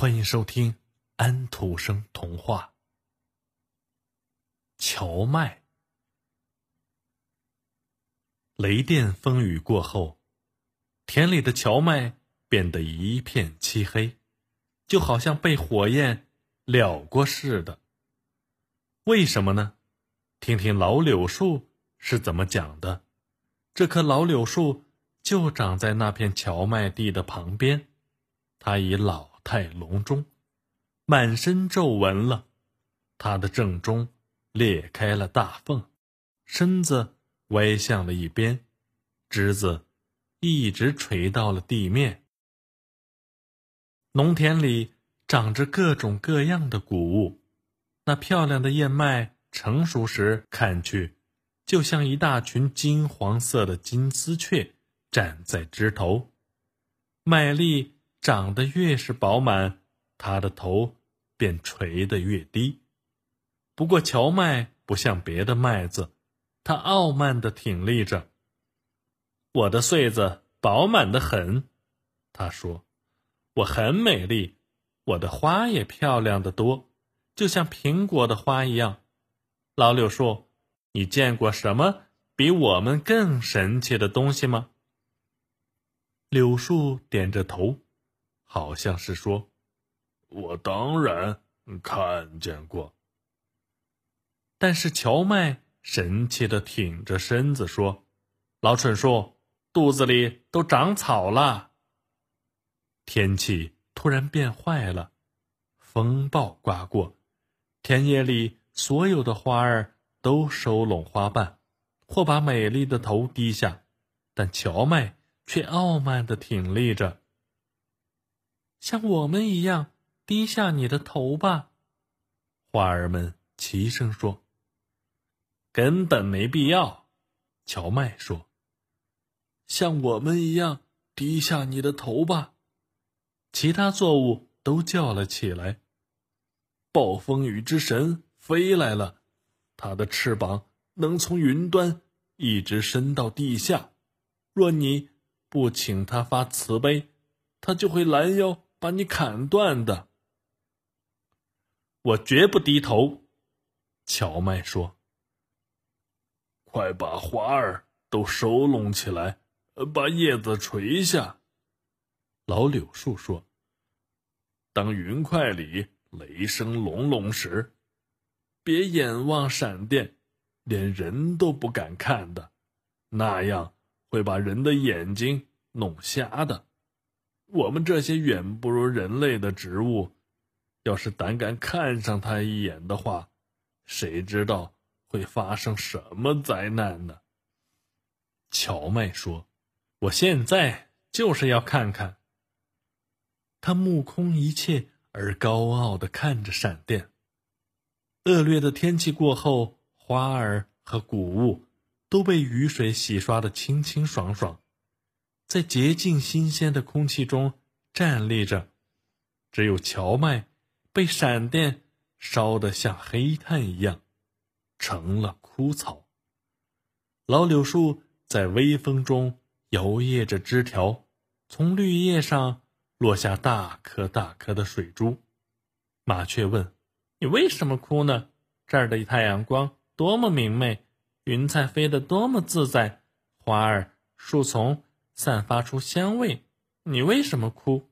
欢迎收听安徒生童话《荞麦》。雷电风雨过后，田里的荞麦变得一片漆黑，就好像被火焰燎过似的。为什么呢？听听老柳树是怎么讲的。这棵老柳树就长在那片荞麦地的旁边，它已老。太隆中，满身皱纹了。他的正中裂开了大缝，身子歪向了一边，枝子一直垂到了地面。农田里长着各种各样的谷物，那漂亮的燕麦成熟时，看去就像一大群金黄色的金丝雀站在枝头，麦粒。长得越是饱满，它的头便垂得越低。不过荞麦不像别的麦子，它傲慢地挺立着。我的穗子饱满的很，他说：“我很美丽，我的花也漂亮的多，就像苹果的花一样。”老柳树，你见过什么比我们更神奇的东西吗？柳树点着头。好像是说：“我当然看见过。”但是荞麦神气的挺着身子说：“老蠢树，肚子里都长草了。”天气突然变坏了，风暴刮过，田野里所有的花儿都收拢花瓣，或把美丽的头低下，但荞麦却傲慢的挺立着。像我们一样低下你的头吧，花儿们齐声说。根本没必要，荞麦说。像我们一样低下你的头吧，其他作物都叫了起来。暴风雨之神飞来了，他的翅膀能从云端一直伸到地下，若你不请他发慈悲，他就会拦腰。把你砍断的，我绝不低头。荞麦说：“快把花儿都收拢起来，把叶子垂下。”老柳树说：“当云块里雷声隆隆时，别眼望闪电，连人都不敢看的，那样会把人的眼睛弄瞎的。”我们这些远不如人类的植物，要是胆敢看上他一眼的话，谁知道会发生什么灾难呢？荞麦说：“我现在就是要看看。”他目空一切而高傲的看着闪电。恶劣的天气过后，花儿和谷物都被雨水洗刷的清清爽爽。在洁净新鲜的空气中站立着，只有荞麦被闪电烧得像黑炭一样，成了枯草。老柳树在微风中摇曳着枝条，从绿叶上落下大颗大颗的水珠。麻雀问：“你为什么哭呢？这儿的太阳光多么明媚，云彩飞得多么自在，花儿、树丛……”散发出香味，你为什么哭？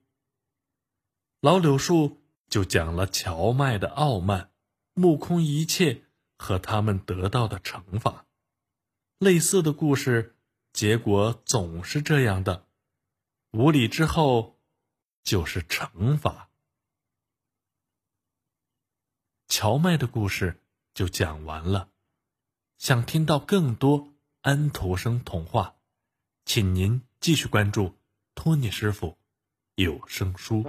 老柳树就讲了荞麦的傲慢、目空一切和他们得到的惩罚。类似的故事，结果总是这样的：无礼之后，就是惩罚。荞麦的故事就讲完了。想听到更多安徒生童话，请您。继续关注托尼师傅有声书。